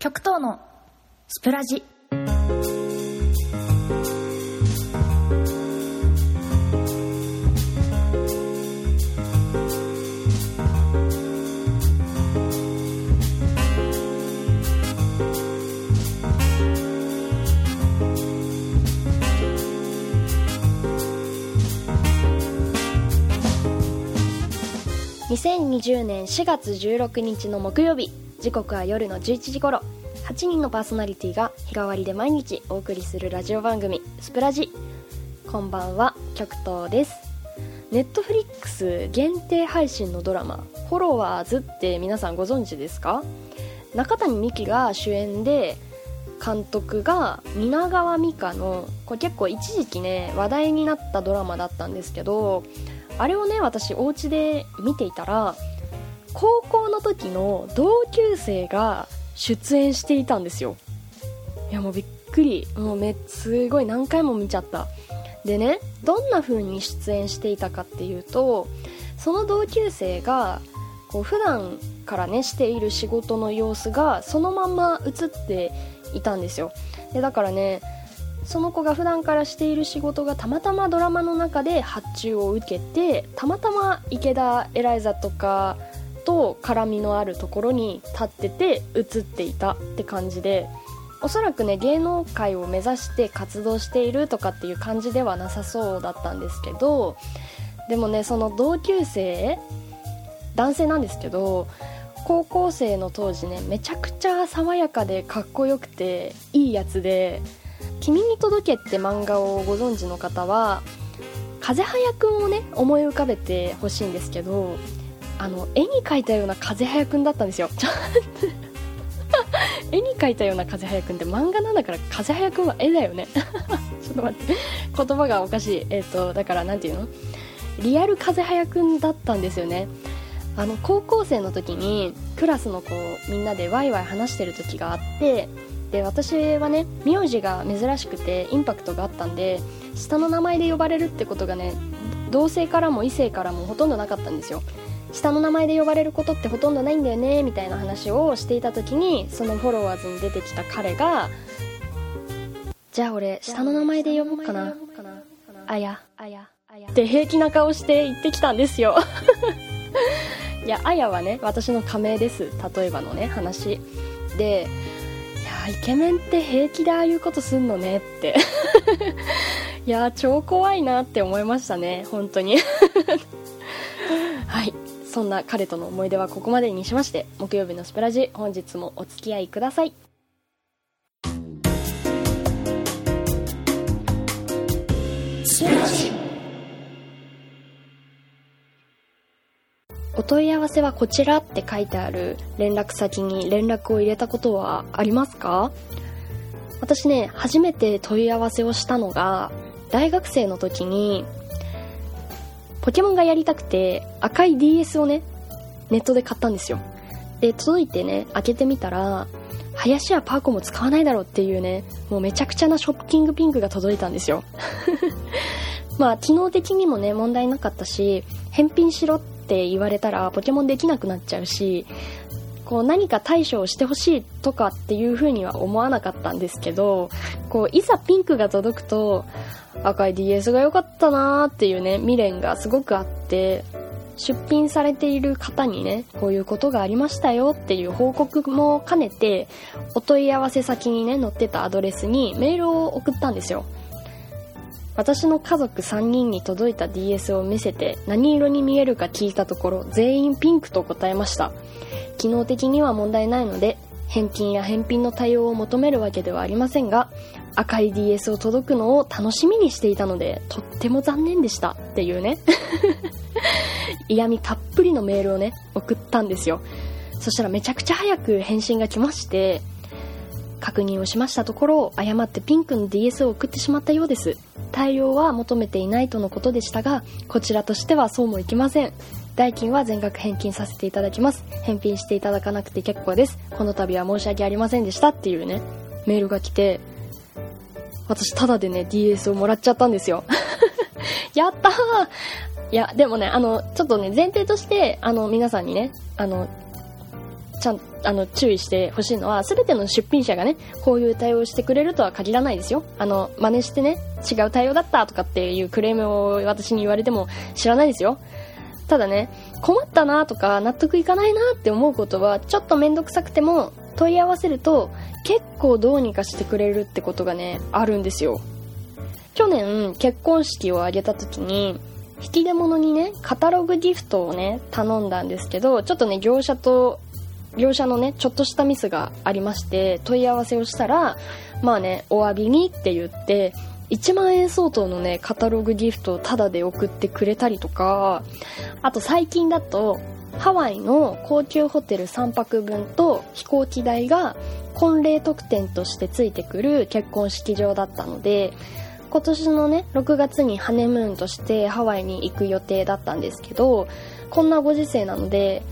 極東のスプラジ。2020年4月16日の木曜日。時刻は夜の11時頃。8人のパーソナリティが日替わりで毎日お送りするラジオ番組「スプラジ」こんばんは極東です。ネットフリックス限定配信のドラマ「フォロワーズ」って皆さんご存知ですか？中谷美紀が主演で監督が蜷川美香のこれ結構一時期ね話題になったドラマだったんですけどあれをね私お家で見ていたら高校の時の同級生が出演していたんですよ。いやもうびっくり。もうめすごい何回も見ちゃった。でねどんな風に出演していたかっていうとその同級生がこう普段からねしている仕事の様子がそのまんま映っていたんですよ。でだからねその子が普段からしている仕事がたまたまドラマの中で発注を受けてたまたま池田エライザとかと絡みのあるところに立ってて映っていたって感じでおそらくね芸能界を目指して活動しているとかっていう感じではなさそうだったんですけどでもねその同級生男性なんですけど高校生の当時ねめちゃくちゃ爽やかでかっこよくていいやつで「君に届け」って漫画をご存知の方は風早くんをね思い浮かべてほしいんですけどあの絵に描いたような風早くんだったんですよ。絵に描いたような風早くんって漫画なんだから風早くんは絵だよね。ちょっと待って。言葉がおかしい。えっ、ー、とだから何て言うの？リアル風早くんだったんですよね。あの高校生の時にクラスの子みんなでワイワイ話してる時があってで私はね名字が珍しくてインパクトがあったんで下の名前で呼ばれるってことがね同性からも異性からもほとんどなかったんですよ。下の名前で呼ばれることってほとんどないんだよねみたいな話をしていた時にそのフォロワーズに出てきた彼がじゃあ俺下の名前で呼ぼうかな。あや。って平気な顔して言ってきたんですよ。いやあやはね私の仮名です。例えばのね話。でいやイケメンって平気でああいうことすんのねって。いや超怖いなって思いましたね本当に。はい。そんな彼との思い出はここまでにしまして木曜日のスプラジ本日もお付き合いください。お問い合わせはこちらって書いてある連絡先に連絡を入れたことはありますか？私ね初めて問い合わせをしたのが大学生の時にポケモンがやりたくて赤い DS をねネットで買ったんですよ。で届いてね開けてみたら林やパーコも使わないだろうっていうねもうめちゃくちゃなショッキングピンクが届いたんですよ。まあ機能的にもね問題なかったし返品しろって言われたらポケモンできなくなっちゃうしこう何か対処をしてほしいとかっていう風には思わなかったんですけどこういざピンクが届くと赤い DS が良かったなーっていうね、未練がすごくあって、出品されている方にね、こういうことがありましたよっていう報告も兼ねて、お問い合わせ先にね、載ってたアドレスにメールを送ったんですよ。私の家族3人に届いた DS を見せて何色に見えるか聞いたところ全員ピンクと答えました。機能的には問題ないので返金や返品の対応を求めるわけではありませんが赤い DS を届くのを楽しみにしていたのでとっても残念でした。っていうね。嫌味たっぷりのメールをね送ったんですよ。そしたらめちゃくちゃ早く返信が来まして確認をしましたところ誤ってピンクの DS を送ってしまったようです。対応は求めていないとのことでしたがこちらとしてはそうもいきません。代金は全額返金させていただきます。返品していただかなくて結構です。この度は申し訳ありませんでした。っていうねメールが来て私ただでね DS をもらっちゃったんですよ。やったー。いやでもねあのちょっとね前提としてあの皆さんにねあのちゃんあの注意してほしいのは全ての出品者がねこういう対応してくれるとは限らないですよ。あの真似してね違う対応だったとかっていうクレームを私に言われても知らないですよ。ただね困ったなとか納得いかないなって思うことはちょっと面倒くさくても問い合わせると結構どうにかしてくれるってことがねあるんですよ。去年結婚式を挙げた時に引き出物にねカタログギフトをね頼んだんですけどちょっとね業者と業者のねちょっとしたミスがありまして問い合わせをしたらまあねお詫びにって言って1万円相当のねカタログギフトをタダで送ってくれたりとかあと最近だとハワイの高級ホテル3泊分と飛行機代が婚礼特典としてついてくる結婚式場だったので今年のね6月にハネムーンとしてハワイに行く予定だったんですけどこんなご時世なので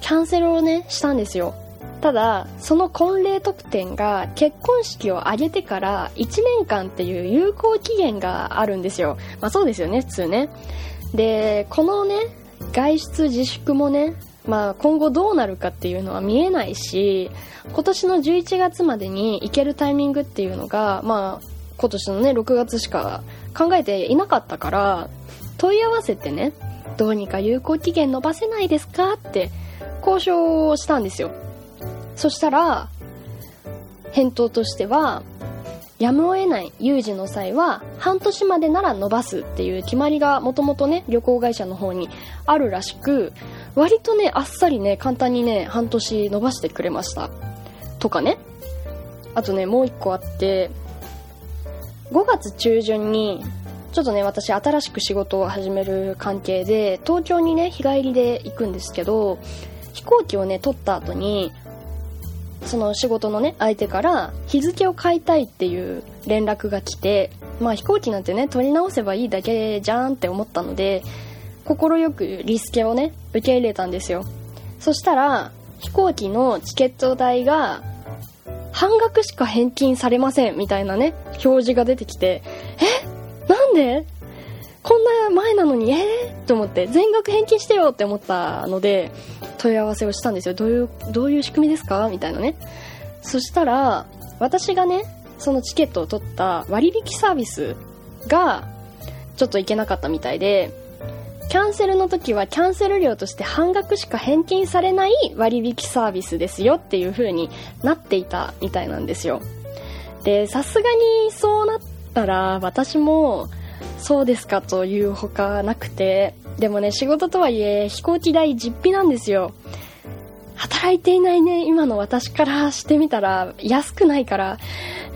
キャンセルをねしたんですよ。ただその婚礼特典が結婚式を挙げてから1年間っていう有効期限があるんですよ。まあそうですよね普通ね。でこのね外出自粛もねまあ今後どうなるかっていうのは見えないし今年の11月までに行けるタイミングっていうのがまあ今年のね6月しか考えていなかったから問い合わせてねどうにか有効期限延ばせないですかって交渉をしたんですよ。そしたら返答としてはやむを得ない有事の際は半年までなら延ばすっていう決まりがもともとね旅行会社の方にあるらしく割とねあっさりね簡単にね半年延ばしてくれました。とかね。あとねもう一個あって5月中旬にちょっとね私新しく仕事を始める関係で東京にね日帰りで行くんですけど飛行機をね取った後にその仕事のね相手から日付を変えたいっていう連絡が来てまあ飛行機なんてね取り直せばいいだけじゃんって思ったので快くリスケをね受け入れたんですよ。そしたら飛行機のチケット代が半額しか返金されませんみたいなね表示が出てきてえ？なんで？こんな前なのにえー、と思って全額返金してよって思ったので問い合わせをしたんですよ。どういうどういう仕組みですか？みたいなね。そしたら私がねそのチケットを取った割引サービスがちょっといけなかったみたいでキャンセルの時はキャンセル料として半額しか返金されない割引サービスですよっていう風になっていたみたいなんですよ。でさすがにそうなったら私もそうですかというほかなくてでもね仕事とはいえ飛行機代実費なんですよ。働いていないね今の私からしてみたら安くないから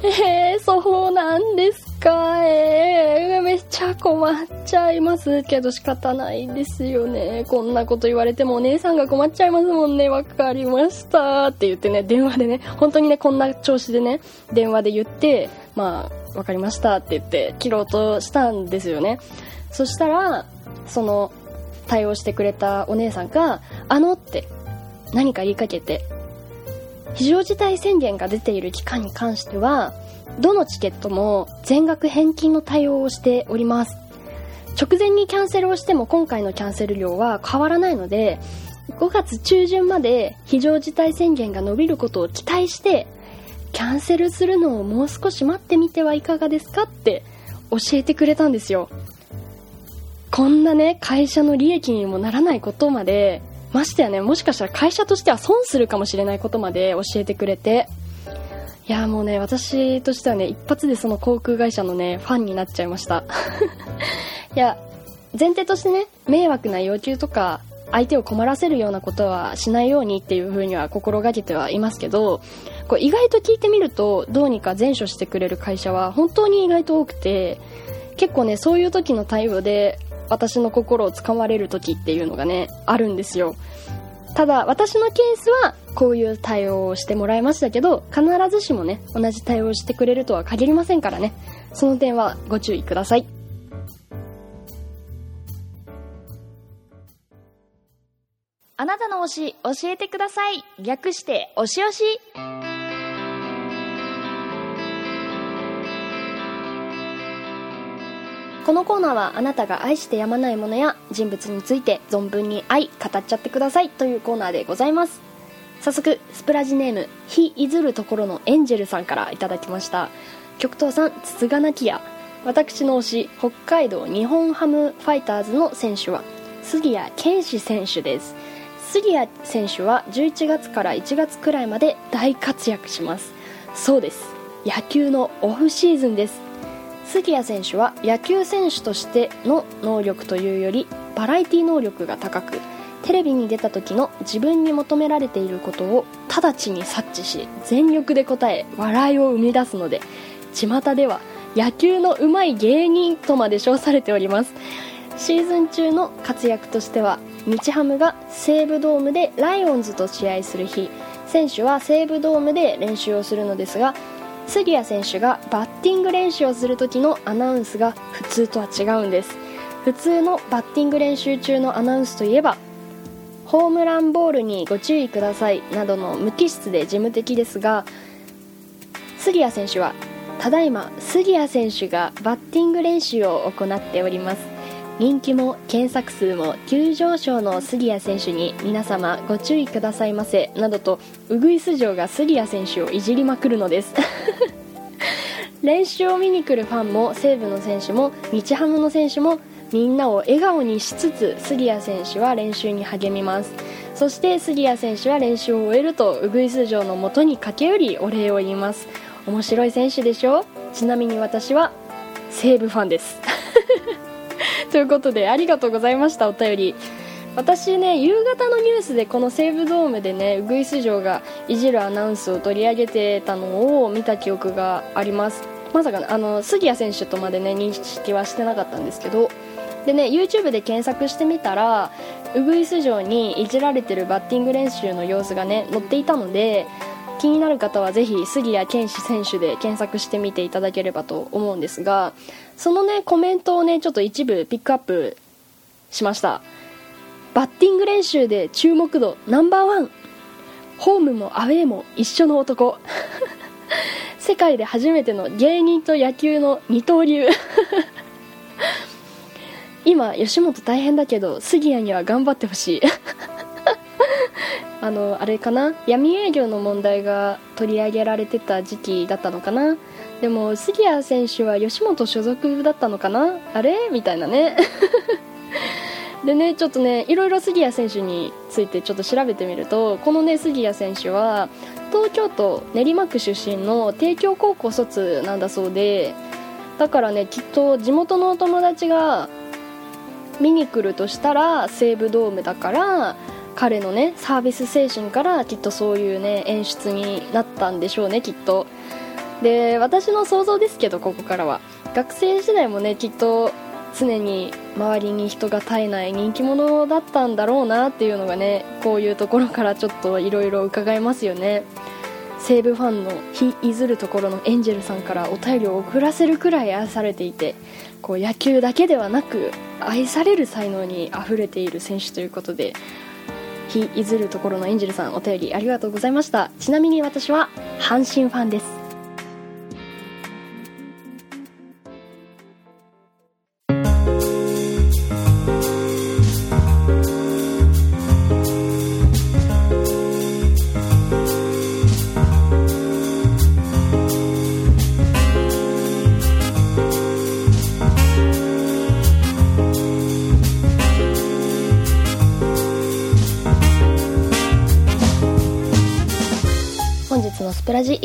えー、そうなんですかえー、めっちゃ困っちゃいます。けど仕方ないですよね。こんなこと言われてもお姉さんが困っちゃいますもんね。わかりました。って言ってね電話でね本当にねこんな調子でね電話で言ってまあわかりましたって言って切ろうとしたんですよね。そしたらその対応してくれたお姉さんが「あの」って何か言いかけて非常事態宣言が出ている期間に関してはどのチケットも全額返金の対応をしております。直前にキャンセルをしても今回のキャンセル料は変わらないので5月中旬まで非常事態宣言が伸びることを期待してキャンセルするのをもう少し待ってみてはいかがですかって教えてくれたんですよ。こんなね会社の利益にもならないことまでましてやねもしかしたら会社としては損するかもしれないことまで教えてくれて。いやもうね私としてはね一発でその航空会社のねファンになっちゃいました。いや前提としてね迷惑な要求とか相手を困らせるようなことはしないようにっていう風には心がけてはいますけどこう意外と聞いてみるとどうにか善処してくれる会社は本当に意外と多くて結構ねそういう時の対応で私の心をつかまれる時っていうのがねあるんですよ。ただ私のケースはこういう対応をしてもらいましたけど必ずしもね同じ対応してくれるとは限りませんからね。その点はご注意ください。あなたの推し教えてください。略して推し推し。このコーナーはあなたが愛してやまないものや人物について存分に愛語っちゃってくださいというコーナーでございます。早速スプラジネーム日いずるところのエンジェルさんからいただきました。極東さんつつがなきや。私の推し北海道日本ハムファイターズの選手は杉谷拳士選手です。杉谷選手は11月から1月くらいまで大活躍します。そうです。野球のオフシーズンです。杉谷選手は野球選手としての能力というよりバラエティ能力が高くテレビに出た時の自分に求められていることを直ちに察知し全力で答え笑いを生み出すので巷では野球のうまい芸人とまで称されております。シーズン中の活躍としては日ハムが西武ドームでライオンズと試合する日。選手は西武ドームで練習をするのですが杉谷選手がバッティング練習をする時のアナウンスが普通とは違うんです。普通のバッティング練習中のアナウンスといえばホームランボールにご注意くださいなどの無機質で事務的ですが杉谷選手はただいま杉谷選手がバッティング練習を行っております。人気も検索数も急上昇の杉谷選手に皆様ご注意くださいませなどとウグイス嬢が杉谷選手をいじりまくるのです。練習を見に来るファンも西武の選手も日ハムの選手もみんなを笑顔にしつつ杉谷選手は練習に励みます。そして杉谷選手は練習を終えるとウグイス嬢のもとに駆け寄りお礼を言います。面白い選手でしょ？ちなみに私は西武ファンです。ということでありがとうございましたお便り。私ね夕方のニュースでこの西武ドームでねウグイス嬢がいじるアナウンスを取り上げてたのを見た記憶があります。まさかあの杉谷選手とまでね認識はしてなかったんですけど。でね YouTube で検索してみたらウグイス嬢にいじられてるバッティング練習の様子がね載っていたので気になる方はぜひ杉谷拳士選手で検索してみていただければと思うんですがそのねコメントをねちょっと一部ピックアップしました。バッティング練習で注目度ナンバーワン。ホームもアウェーも一緒の男。世界で初めての芸人と野球の二刀流。今吉本大変だけど杉谷には頑張ってほしい。あのあれかな？闇営業の問題が取り上げられてた時期だったのかな？でも杉谷選手は吉本所属だったのかな？あれ？みたいなね。でねちょっとねいろいろ杉谷選手についてちょっと調べてみるとこのね杉谷選手は東京都練馬区出身の帝京高校卒なんだそうでだからねきっと地元のお友達が見に来るとしたら西武ドームだから彼のねサービス精神からきっとそういうね演出になったんでしょうねきっと。で私の想像ですけどここからは。学生時代もねきっと常に周りに人が絶えない人気者だったんだろうなっていうのがねこういうところからちょっといろいろ伺えますよね。西武ファンの日いずるところのエンジェルさんからお便りを送らせるくらい愛されていてこう野球だけではなく愛される才能にあふれている選手ということで日いずるところのエンジェルさんお便りありがとうございました。ちなみに私は阪神ファンです。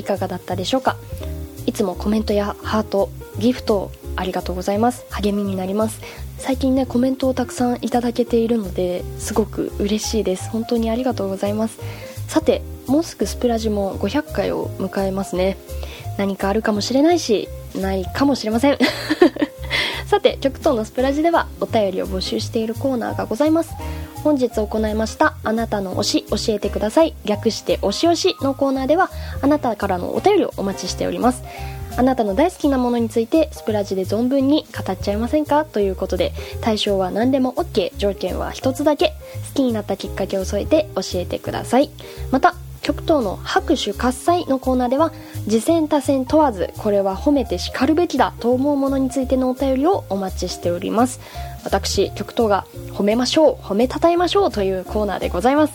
いかがだったでしょうか？いつもコメントやハートギフトありがとうございます。励みになります。最近ねコメントをたくさんいただけているのですごく嬉しいです。本当にありがとうございます。さてもうすぐスプラジも500回を迎えますね。何かあるかもしれないしないかもしれません。さて極東のスプラジではお便りを募集しているコーナーがございます。本日行いましたあなたの推し教えてください。略して推し推しのコーナーではあなたからのお便りをお待ちしております。あなたの大好きなものについてスプラジで存分に語っちゃいませんか？ということで対象は何でも OK 条件は一つだけ。好きになったきっかけを添えて教えてください。また極東の拍手喝采のコーナーでは次戦多戦問わずこれは褒めてしかるべきだと思うものについてのお便りをお待ちしております。私極東が褒めましょう褒めたたえましょうというコーナーでございます。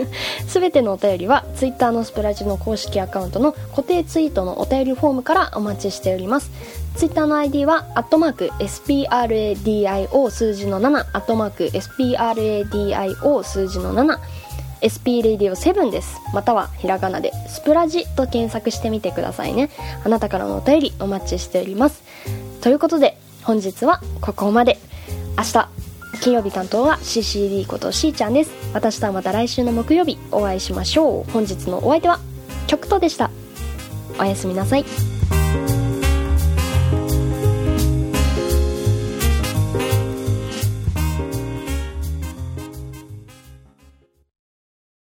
すべてのお便りは Twitter のスプラジの公式アカウントの固定ツイートのお便りフォームからお待ちしております。Twitter の ID はアットマーク SPRADIO 数字の7アットマーク SPRADIO 数字の7 SP レディオ7です。またはひらがなでスプラジと検索してみてくださいね。あなたからのお便りお待ちしております。ということで本日はここまで。明日金曜日担当は CCD ことしーちゃんです。私とはまた来週の木曜日お会いしましょう。本日のお相手は極東でした。おやすみなさい。